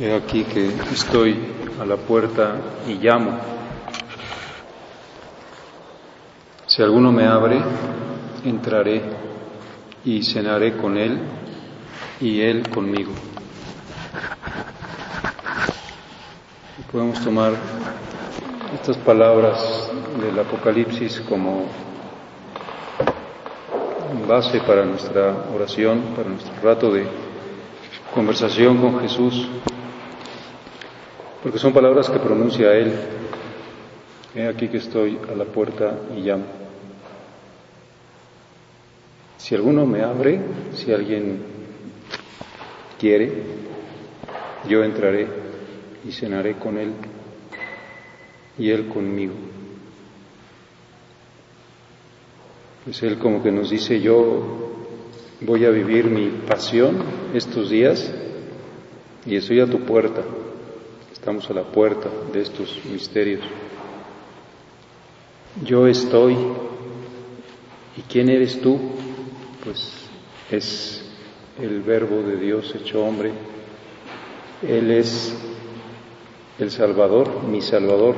He aquí que estoy a la puerta y llamo. Si alguno me abre, entraré y cenaré con él y él conmigo. Podemos tomar estas palabras del Apocalipsis como base para nuestra oración, para nuestro rato de conversación con Jesús porque son palabras que pronuncia Él. He aquí que estoy a la puerta y llamo. Si alguno me abre, si alguien quiere, yo entraré y cenaré con Él y Él conmigo. Pues Él como que nos dice, yo voy a vivir mi pasión estos días y estoy a tu puerta. Estamos a la puerta de estos misterios. Yo estoy. ¿Y quién eres tú? Pues es el verbo de Dios hecho hombre. Él es el Salvador, mi Salvador.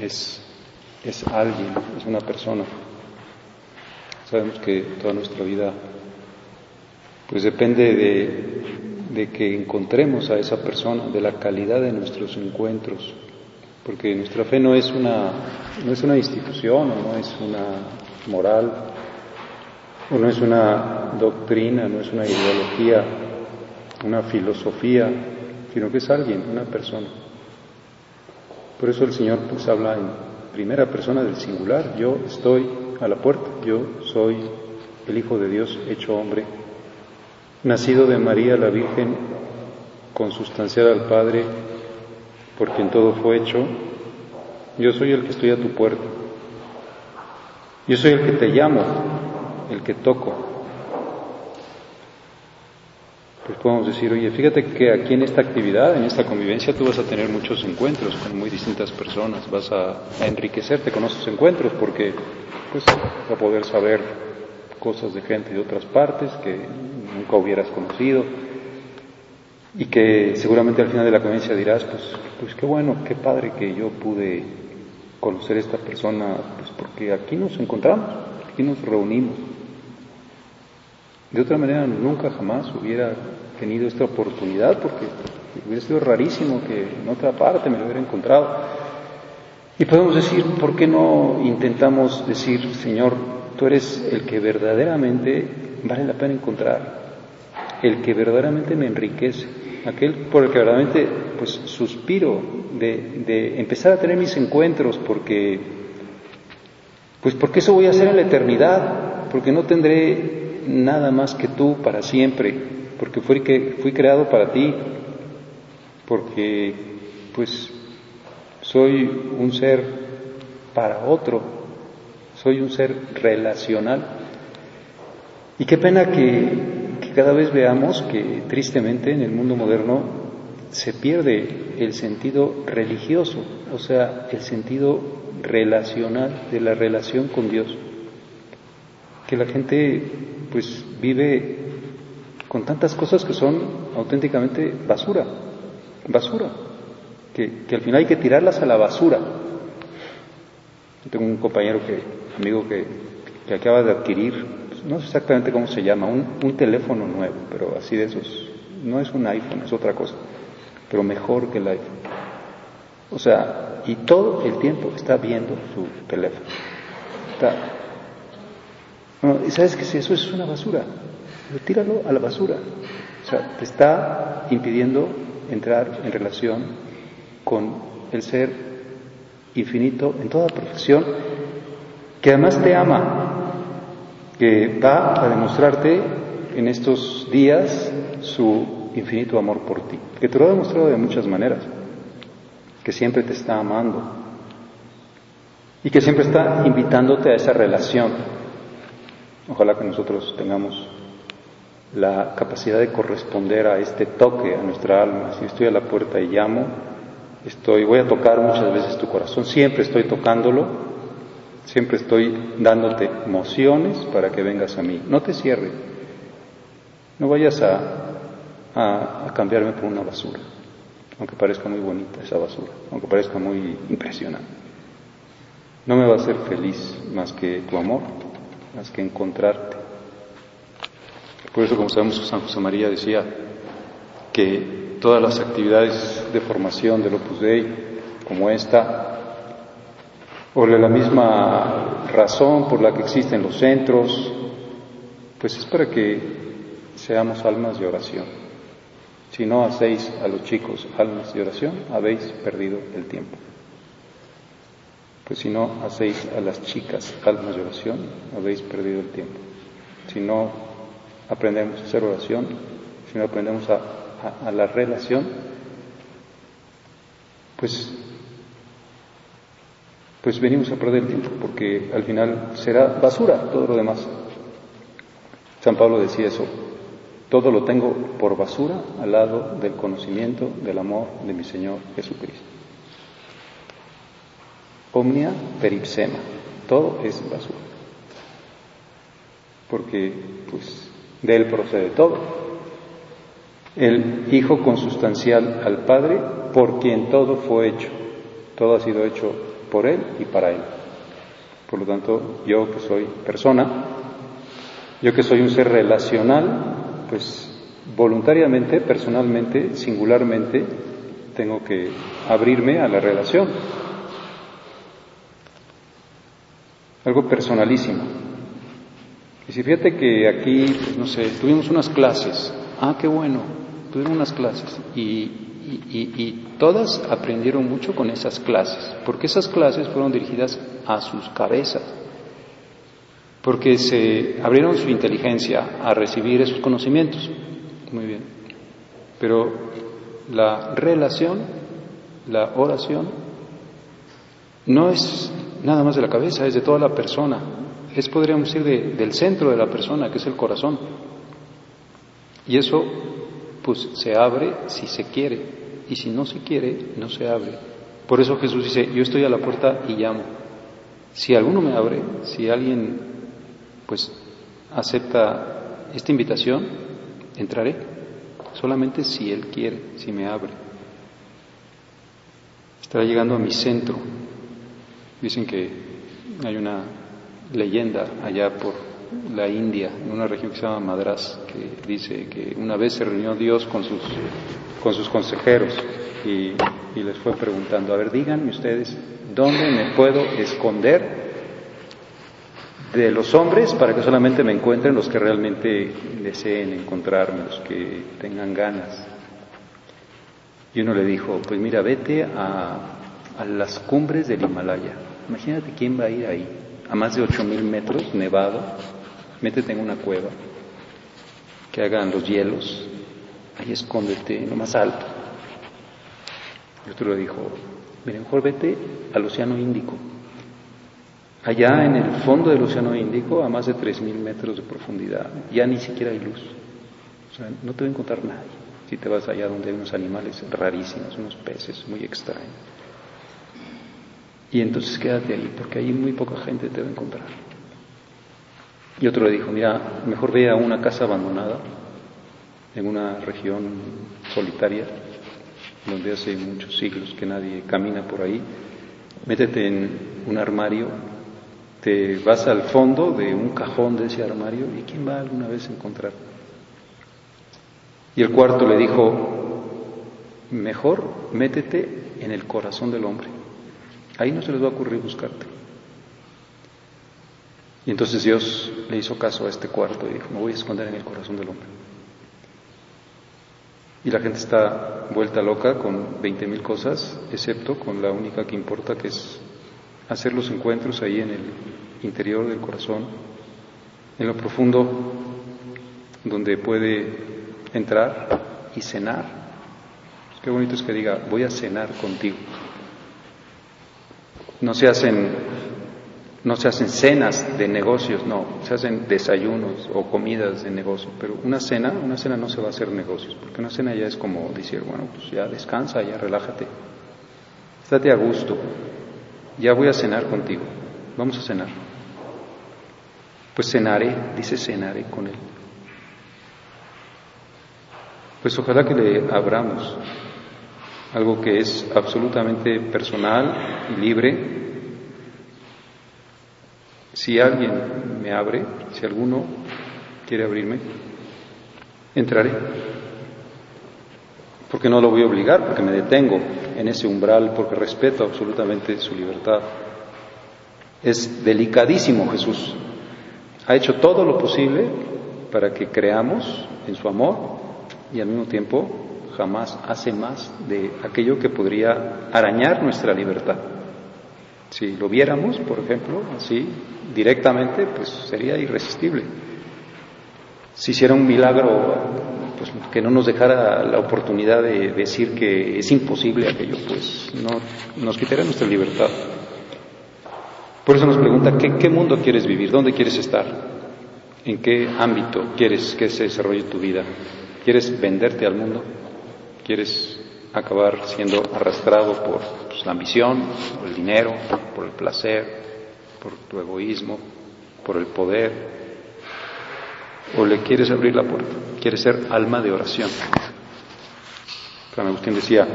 Es, es alguien, es una persona. Sabemos que toda nuestra vida pues depende de de que encontremos a esa persona, de la calidad de nuestros encuentros, porque nuestra fe no es una, no es una institución o no es una moral o no es una doctrina, no es una ideología, una filosofía, sino que es alguien, una persona. Por eso el Señor pues habla en primera persona del singular, yo estoy a la puerta, yo soy el Hijo de Dios hecho hombre nacido de María la Virgen, consustancial al Padre, por quien todo fue hecho, yo soy el que estoy a tu puerta. Yo soy el que te llamo, el que toco. Pues podemos decir, oye, fíjate que aquí en esta actividad, en esta convivencia, tú vas a tener muchos encuentros con muy distintas personas, vas a, enriquecerte con esos encuentros porque pues, vas a poder saber cosas de gente de otras partes que nunca hubieras conocido y que seguramente al final de la convivencia dirás, pues, pues qué bueno, qué padre que yo pude conocer a esta persona, pues porque aquí nos encontramos, aquí nos reunimos. De otra manera nunca jamás hubiera tenido esta oportunidad porque hubiera sido rarísimo que en otra parte me lo hubiera encontrado. Y podemos decir, ¿por qué no intentamos decir, Señor, tú eres el que verdaderamente vale la pena encontrar? El que verdaderamente me enriquece, aquel por el que verdaderamente pues suspiro de, empezar a tener mis encuentros porque pues porque eso voy a hacer en la eternidad, porque no tendré nada más que tú para siempre, porque fui, que, fui creado para ti, porque pues soy un ser para otro, soy un ser relacional. Y qué pena que cada vez veamos que tristemente en el mundo moderno se pierde el sentido religioso, o sea, el sentido relacional de la relación con Dios. Que la gente pues vive con tantas cosas que son auténticamente basura, basura, que, al final hay que tirarlas a la basura. tengo un compañero que, amigo que, que acaba de adquirir, no sé exactamente cómo se llama, un, un teléfono nuevo, pero así de esos, no es un iPhone, es otra cosa, pero mejor que el iPhone. O sea, y todo el tiempo está viendo su teléfono. Está, ¿Y sabes que eso es una basura? Tíralo a la basura. O sea, te está impidiendo entrar en relación con el ser infinito en toda perfección, que además te ama, que va a demostrarte en estos días su infinito amor por ti, que te lo ha demostrado de muchas maneras, que siempre te está amando. Y que siempre está invitándote a esa relación. Ojalá que nosotros tengamos la capacidad de corresponder a este toque a nuestra alma. Si estoy a la puerta y llamo, estoy, voy a tocar muchas veces tu corazón, siempre estoy tocándolo, siempre estoy dándote emociones para que vengas a mí. No te cierres, no vayas a, a, a cambiarme por una basura, aunque parezca muy bonita esa basura, aunque parezca muy impresionante. No me va a hacer feliz más que tu amor, más que encontrarte por eso, como sabemos, San José María decía que todas las actividades de formación del Opus Dei, como esta, de la misma razón por la que existen los centros, pues es para que seamos almas de oración. Si no hacéis a los chicos almas de oración, habéis perdido el tiempo. Pues si no hacéis a las chicas almas de oración, habéis perdido el tiempo. Si no aprendemos a hacer oración, si no aprendemos a, la relación, pues, pues venimos a perder tiempo, porque al final será basura todo lo demás. San Pablo decía eso, todo lo tengo por basura al lado del conocimiento del amor de mi Señor Jesucristo. Omnia peripsema, todo es basura. Porque pues de él procede todo. El Hijo consustancial al Padre, por quien todo fue hecho. Todo ha sido hecho por Él y para Él. Por lo tanto, yo que soy persona, yo que soy un ser relacional, pues voluntariamente, personalmente, singularmente, tengo que abrirme a la relación. Algo personalísimo. Y si fíjate que aquí, pues, no sé, tuvimos unas clases, ah, qué bueno, tuvimos unas clases y, y, todas aprendieron mucho con esas clases, porque esas clases fueron dirigidas a sus cabezas, porque se abrieron su inteligencia a recibir esos conocimientos. Muy bien. Pero la relación, la oración, no es nada más de la cabeza, es de toda la persona es, podríamos decir, del centro de la persona, que es el corazón. Y eso, pues, se abre si se quiere, y si no se quiere, no se abre. Por eso Jesús dice, yo estoy a la puerta y llamo. Si alguno me abre, si alguien, pues, acepta esta invitación, entraré, solamente si Él quiere, si me abre. Estará llegando a mi centro. Dicen que hay una leyenda allá por la India, en una región que se llama Madras, que dice que una vez se reunió Dios con sus, con sus consejeros y, y les fue preguntando, a ver, díganme ustedes, ¿dónde me puedo esconder de los hombres para que solamente me encuentren los que realmente deseen encontrarme, los que tengan ganas? Y uno le dijo, pues mira, vete a, a las cumbres del Himalaya. Imagínate quién va a ir ahí a más de ocho mil metros, nevado, métete en una cueva, que hagan los hielos, ahí escóndete en lo más alto. Y otro le dijo, mire, mejor vete al Océano Índico. Allá en el fondo del Océano Índico, a más de tres mil metros de profundidad, ya ni siquiera hay luz. O sea, no te va a encontrar nadie. Si te vas allá donde hay unos animales rarísimos, unos peces muy extraños. Y entonces quédate ahí, porque ahí muy poca gente te va a encontrar. Y otro le dijo, mira, mejor ve a una casa abandonada, en una región solitaria, donde hace muchos siglos que nadie camina por ahí, métete en un armario, te vas al fondo de un cajón de ese armario y ¿quién va alguna vez a encontrar? Y el cuarto le dijo, mejor métete en el corazón del hombre, ahí no se les va a ocurrir buscarte. Y entonces Dios le hizo caso a este cuarto y dijo, me voy a esconder en el corazón del hombre. Y la gente está vuelta loca con 20 mil cosas, excepto con la única que importa, que es hacer los encuentros ahí en el interior del corazón, en lo profundo, donde puede entrar y cenar. Qué bonito es que diga, voy a cenar contigo. No se hacen no se hacen cenas de negocios, no, se hacen desayunos o comidas de negocio, pero una cena, una cena no se va a hacer negocios, porque una cena ya es como decir, bueno, pues ya descansa, ya relájate, estate a gusto, ya voy a cenar contigo, vamos a cenar. Pues cenaré, dice cenaré con él. Pues ojalá que le abramos algo que es absolutamente personal y libre si alguien me abre, si alguno quiere abrirme, entraré. Porque no lo voy a obligar, porque me detengo en ese umbral, porque respeto absolutamente su libertad. Es delicadísimo Jesús. Ha hecho todo lo posible para que creamos en su amor y al mismo tiempo jamás hace más de aquello que podría arañar nuestra libertad. Si lo viéramos, por ejemplo, así directamente, pues sería irresistible. Si hiciera un milagro, pues que no nos dejara la oportunidad de decir que es imposible aquello, pues no nos quitaría nuestra libertad. Por eso nos pregunta, ¿qué, ¿qué mundo quieres vivir? ¿Dónde quieres estar? ¿En qué ámbito quieres que se desarrolle tu vida? ¿Quieres venderte al mundo? ¿Quieres acabar siendo arrastrado por pues, la ambición, por el dinero, por el placer, por tu egoísmo, por el poder, o le quieres abrir la puerta, quieres ser alma de oración. San Agustín decía,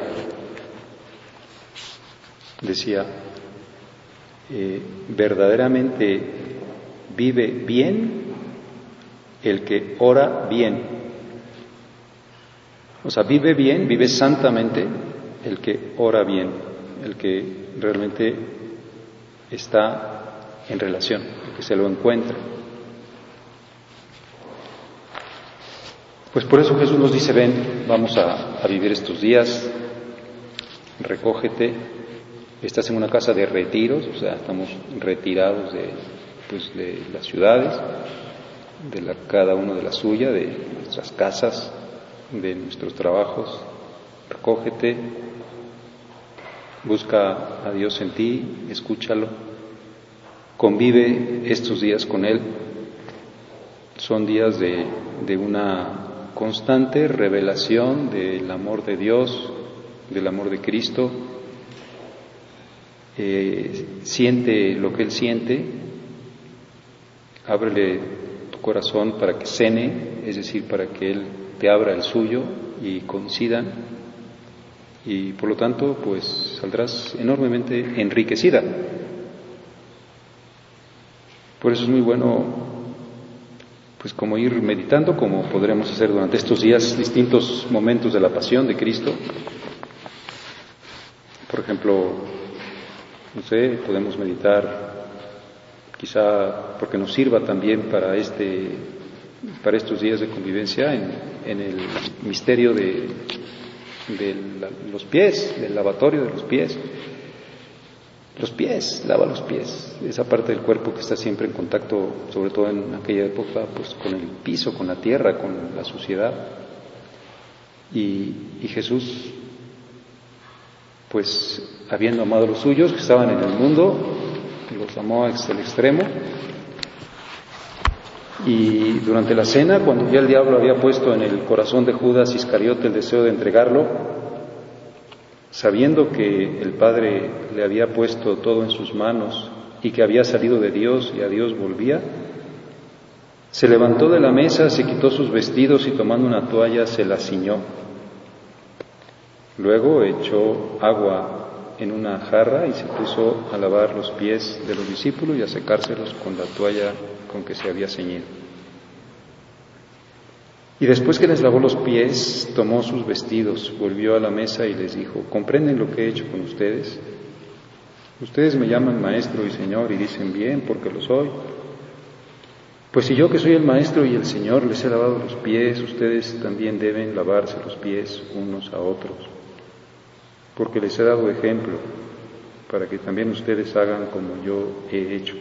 decía, eh, verdaderamente vive bien el que ora bien. O sea, vive bien, vive santamente el que ora bien, el que realmente está en relación, que se lo encuentra. Pues por eso Jesús nos dice, ven, vamos a, vivir estos días, recógete, estás en una casa de retiros, o sea, estamos retirados de, pues, de las ciudades, de la, cada uno de la suya, de nuestras casas, de nuestros trabajos, recógete, busca a Dios en ti, escúchalo, convive estos días con Él. Son días de, una constante revelación del amor de Dios, del amor de Cristo. Eh, siente lo que Él siente, ábrele tu corazón para que cene, es decir, para que Él te abra el suyo y coincidan. Y por lo tanto, pues saldrás enormemente enriquecida por eso es muy bueno, pues como ir meditando, como podremos hacer durante estos días distintos momentos de la pasión de Cristo. Por ejemplo, no sé, podemos meditar quizá porque nos sirva también para este para estos días de convivencia en, el misterio de, los pies, del lavatorio de los pies. Los pies, lava los pies, esa parte del cuerpo que está siempre en contacto, sobre todo en aquella época, pues con el piso, con la tierra, con la suciedad. Y, Jesús, pues habiendo amado a los suyos que estaban en el mundo, los amó hasta el extremo, Y durante la cena, cuando ya el diablo había puesto en el corazón de Judas Iscariote el deseo de entregarlo, sabiendo que el Padre le había puesto todo en sus manos y que había salido de Dios y a Dios volvía, se levantó de la mesa, se quitó sus vestidos y tomando una toalla se la ciñó. Luego echó agua en una jarra y se puso a lavar los pies de los discípulos y a secárselos con la toalla con que se había ceñido. Y después que les lavó los pies, tomó sus vestidos, volvió a la mesa y les dijo, ¿comprenden lo que he hecho con ustedes? Ustedes me llaman maestro y señor y dicen bien porque lo soy. Pues si yo que soy el maestro y el señor les he lavado los pies, ustedes también deben lavarse los pies unos a otros, porque les he dado ejemplo para que también ustedes hagan como yo he hecho.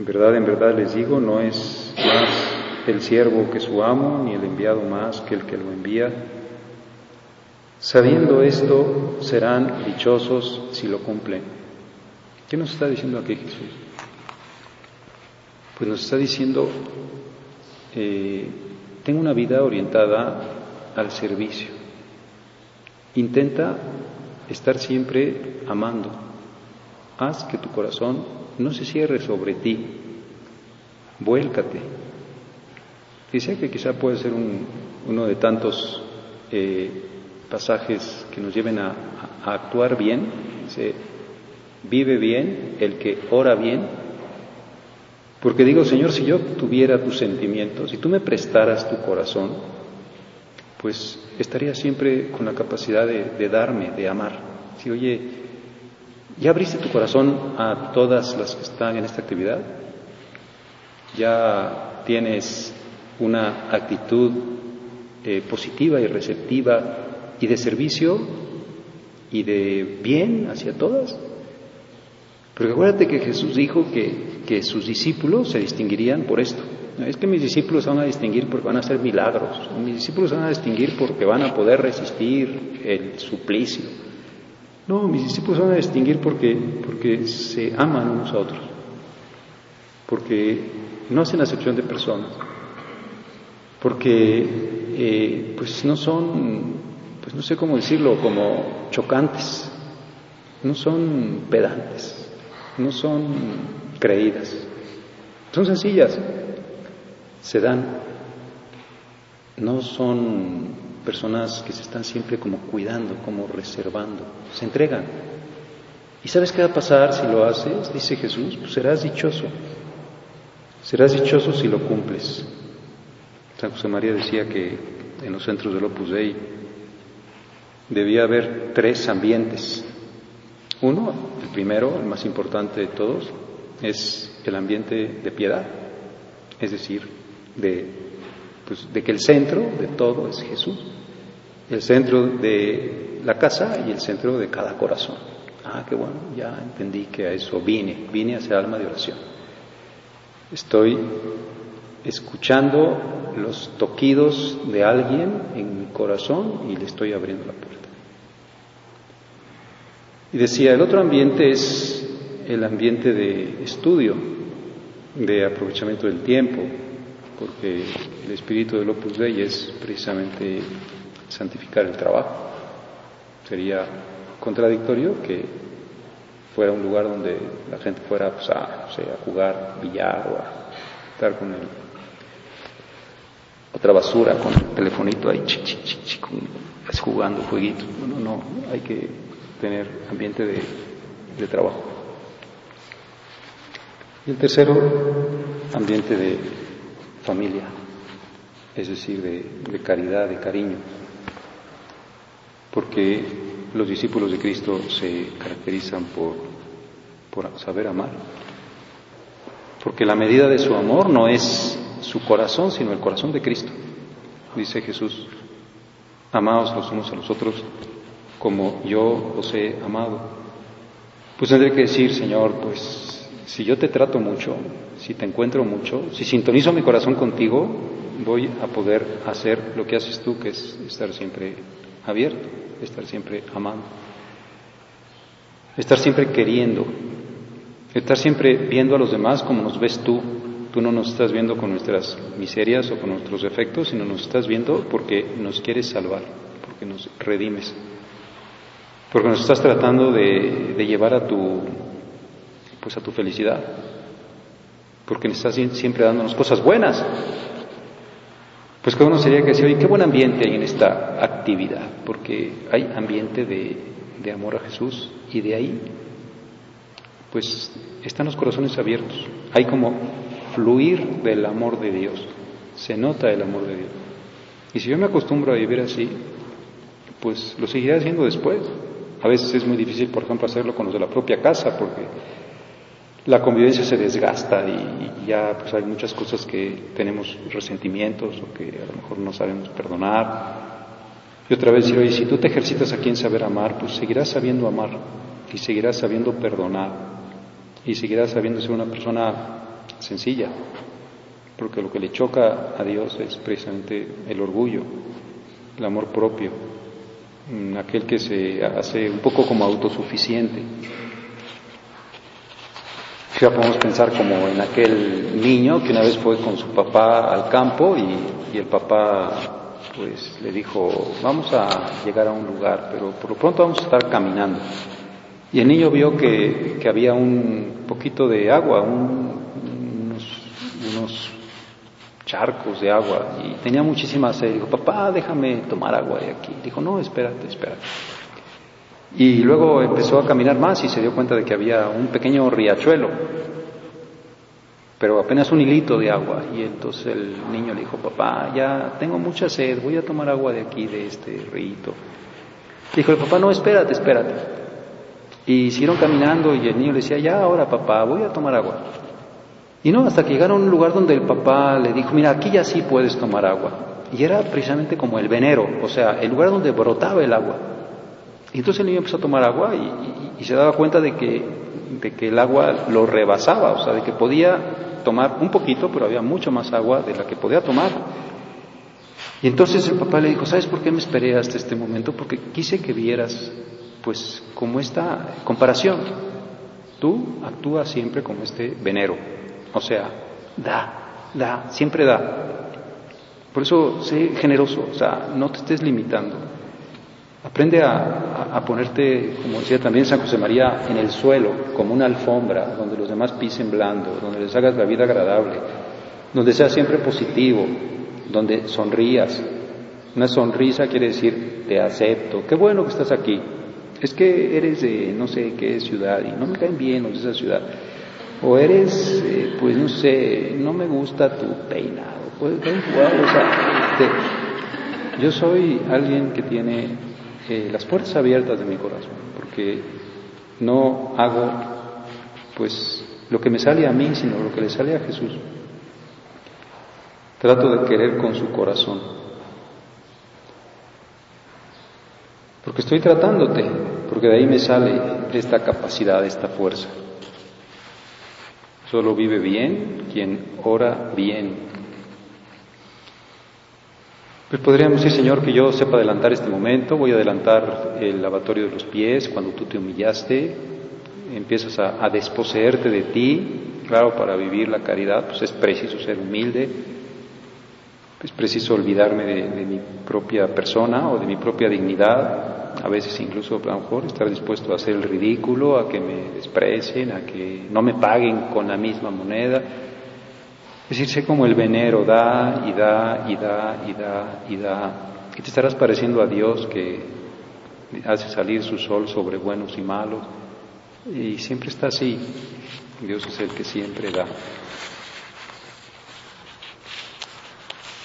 En verdad, en verdad les digo, no es más el siervo que su amo, ni el enviado más que el que lo envía. Sabiendo esto, serán dichosos si lo cumplen. ¿Qué nos está diciendo aquí Jesús? Pues nos está diciendo, eh, tengo una vida orientada al servicio. Intenta estar siempre amando. Haz que tu corazón no se cierre sobre ti. Vuélcate. Dice que quizá puede ser uno de tantos eh, pasajes que nos lleven a, actuar bien. Dice, vive bien el que ora bien porque digo, Señor, si yo tuviera tus sentimientos, si tú me prestaras tu corazón, pues estaría siempre con la capacidad de, darme, de amar. Si, oye, ¿ya abriste tu corazón a todas las que están en esta actividad? ¿Ya tienes una actitud eh, positiva y receptiva y de servicio y de bien hacia todas? Porque acuérdate que Jesús dijo que que sus discípulos se distinguirían por esto. es que mis discípulos van a distinguir porque van a hacer milagros, mis discípulos van a distinguir porque van a poder resistir el suplicio. No, mis discípulos van a distinguir porque, porque se aman unos a otros, porque no hacen acepción de personas, porque eh, pues no son, pues no sé cómo decirlo, como chocantes, no son pedantes, no son creídas. Son sencillas, se dan, no son personas que se están siempre como cuidando, como reservando, se entregan. ¿Y sabes qué va a pasar si lo haces? Dice Jesús, pues serás dichoso, serás dichoso si lo cumples. San José María decía que en los centros del Opus Dei debía haber tres ambientes. Uno, el primero, el más importante de todos, es el ambiente de piedad, es decir, de, pues, de que el centro de todo es Jesús, el centro de la casa y el centro de cada corazón. Ah, qué bueno, ya entendí que a eso vine, vine a ser alma de oración. Estoy escuchando los toquidos de alguien en mi corazón y le estoy abriendo la puerta. Y decía, el otro ambiente es el ambiente de estudio, de aprovechamiento del tiempo, porque el espíritu del Opus Dei es precisamente santificar el trabajo. Sería contradictorio que fuera un lugar donde la gente fuera pues, a, jugar billar o a estar con el, otra basura con el telefonito ahí pues, jugando jueguitos. Bueno, no, hay que tener ambiente de trabajo. Y el tercero, ambiente de familia, es decir, de, caridad, de cariño, porque los discípulos de Cristo se caracterizan por, por saber amar, porque la medida de su amor no es su corazón, sino el corazón de Cristo. Dice Jesús, amaos los unos a los otros como yo os he amado. Pues tendré que decir, Señor, pues si yo te trato mucho, si te encuentro mucho, si sintonizo mi corazón contigo, voy a poder hacer lo que haces tú, que es estar siempre abierto, estar siempre amando, estar siempre queriendo. Estar siempre viendo a los demás como nos ves tú. Tú no nos estás viendo con nuestras miserias o con nuestros defectos, sino nos estás viendo porque nos quieres salvar, porque nos redimes, porque nos estás tratando de, de llevar a tu, pues a tu felicidad, porque nos estás siempre dándonos cosas buenas. Pues cada uno sería que decir, oye, qué buen ambiente hay en esta actividad, porque hay ambiente de, de amor a Jesús y de ahí, pues están los corazones abiertos. Hay como fluir del amor de Dios, se nota el amor de Dios. Y si yo me acostumbro a vivir así, pues lo seguiré haciendo después. A veces es muy difícil, por ejemplo, hacerlo con los de la propia casa, porque la convivencia se desgasta y, ya pues hay muchas cosas que tenemos resentimientos o que a lo mejor no sabemos perdonar. Y otra vez decir, oye, si tú te ejercitas aquí en saber amar, pues seguirás sabiendo amar y seguirás sabiendo perdonar y seguirás sabiendo ser una persona sencilla, porque lo que le choca a Dios es precisamente el orgullo, el amor propio, mm, aquel que se hace un poco como autosuficiente. Podemos pensar como en aquel niño que una vez fue con su papá al campo y, el papá pues le dijo, vamos a llegar a un lugar, pero por lo pronto vamos a estar caminando. Y el niño vio que, que había un poquito de agua, unos, unos, charcos de agua, y tenía muchísima sed. Dijo, papá, déjame tomar agua de aquí. Dijo, no, espérate, espérate. Y luego empezó a caminar más y se dio cuenta de que había un pequeño riachuelo, pero apenas un hilito de agua. Y entonces el niño le dijo, papá, ya tengo mucha sed, voy a tomar agua de aquí, de este río. Dijo el papá, no, espérate, espérate. Y siguieron caminando y el niño le decía, ya ahora papá, voy a tomar agua. Y no, hasta que llegaron a un lugar donde el papá le dijo, mira, aquí ya sí puedes tomar agua. Y era precisamente como el venero, o sea, el lugar donde brotaba el agua. Y entonces el niño empezó a tomar agua y, se daba cuenta de que, de que el agua lo rebasaba, o sea, de que podía tomar un poquito, pero había mucho más agua de la que podía tomar. Y entonces el papá le dijo, ¿sabes por qué me esperé hasta este momento? Porque quise que vieras, pues, como esta comparación. Tú actúas siempre como este venero, o sea, da, da, siempre da. Por eso sé generoso, o sea, no te estés limitando. Aprende a, ponerte, como decía también San José María, en el suelo, como una alfombra, donde los demás pisen blando, donde les hagas la vida agradable, donde seas siempre positivo, donde sonrías. Una sonrisa quiere decir, te acepto, qué bueno que estás aquí. Es que eres de no sé qué ciudad y no me caen bien los de esa ciudad. O eres, eh, pues no sé, no me gusta tu peinado. Pues, o sea, yo soy alguien que tiene las puertas abiertas de mi corazón, porque no hago pues lo que me sale a mí, sino lo que le sale a Jesús. Trato de querer con su corazón. Porque estoy tratándote, porque de ahí me sale esta capacidad, esta fuerza. Solo vive bien quien ora bien, pues podríamos decir, Señor, que yo sepa adelantar este momento, voy a adelantar el lavatorio de los pies cuando tú te humillaste, empiezas a, desposeerte de ti, claro, para vivir la caridad, pues es preciso ser humilde, es preciso olvidarme de, mi propia persona o de mi propia dignidad, a veces incluso a lo mejor estar dispuesto a hacer el ridículo, a que me desprecien, a que no me paguen con la misma moneda, es decir, sé como el venero, da y da y da y da y da. Y te estarás pareciendo a Dios que hace salir su sol sobre buenos y malos. Y siempre está así. Dios es el que siempre da.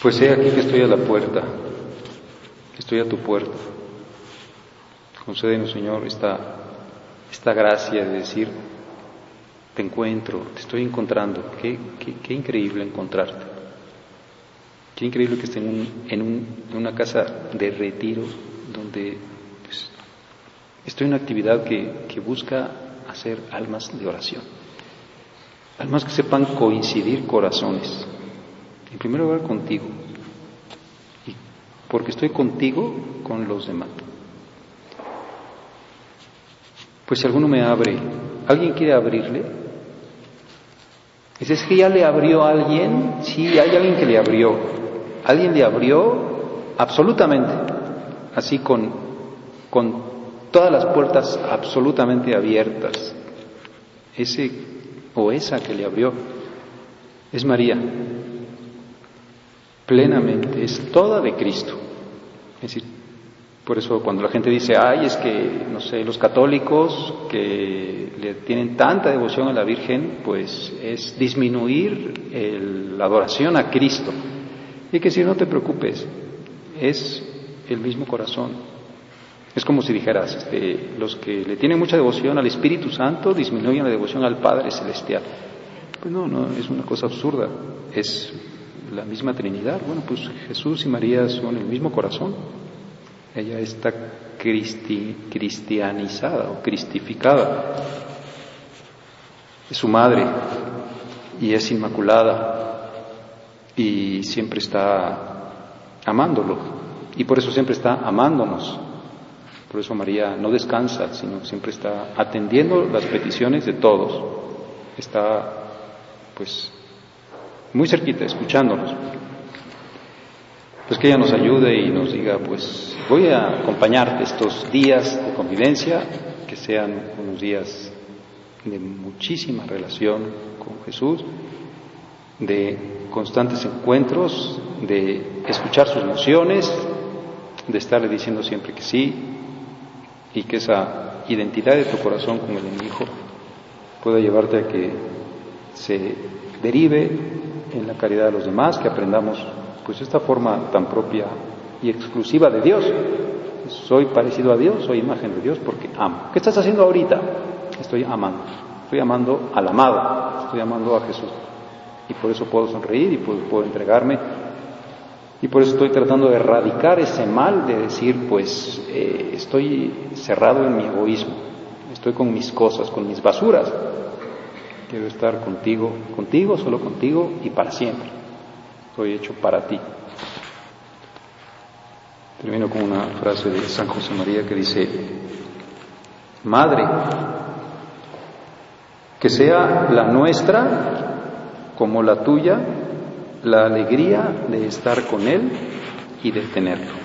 Pues he aquí que estoy a la puerta, estoy a tu puerta. Concédenos, Señor, esta, esta gracia de decir, te encuentro, te estoy encontrando. Qué, increíble encontrarte. Qué increíble que esté en, una casa de retiro donde pues, estoy en una actividad que, que busca hacer almas de oración. Almas que sepan coincidir corazones. En primer lugar contigo. Y porque estoy contigo con los demás. Pues si alguno me abre, ¿alguien quiere abrirle? Dices que ya le abrió alguien, sí, hay alguien que le abrió. Alguien le abrió absolutamente, así con, con todas las puertas absolutamente abiertas. Ese o esa que le abrió es María, plenamente, es toda de Cristo. Es decir, por eso cuando la gente dice, ay, es que, no sé, los católicos que le tienen tanta devoción a la Virgen, pues es disminuir la adoración a Cristo. Y que si no te preocupes, es el mismo corazón. Es como si dijeras, este, los que le tienen mucha devoción al Espíritu Santo disminuyen la devoción al Padre Celestial. Pues no, no, es una cosa absurda. Es la misma Trinidad. Bueno, pues Jesús y María son el mismo corazón. Ella está cristianizada o cristificada. Es su madre y es inmaculada y siempre está amándolo y por eso siempre está amándonos. Por eso María no descansa, sino siempre está atendiendo las peticiones de todos. Está pues muy cerquita, escuchándonos pues que ella nos ayude y nos diga, pues voy a acompañarte estos días de convivencia, que sean unos días de muchísima relación con Jesús, de constantes encuentros, de escuchar sus emociones, de estarle diciendo siempre que sí, y que esa identidad de tu corazón como el hijo pueda llevarte a que se derive en la caridad de los demás, que aprendamos pues esta forma tan propia y exclusiva de Dios. Soy parecido a Dios, soy imagen de Dios porque amo. ¿Qué estás haciendo ahorita? Estoy amando. Estoy amando al amado, estoy amando a Jesús. Y por eso puedo sonreír y puedo, entregarme. Y por eso estoy tratando de erradicar ese mal de decir, pues eh, estoy cerrado en mi egoísmo, estoy con mis cosas, con mis basuras. Quiero estar contigo, contigo, solo contigo y para siempre estoy hecho para ti. Termino con una frase de San José María que dice, Madre, que sea la nuestra como la tuya la alegría de estar con Él y de tenerlo.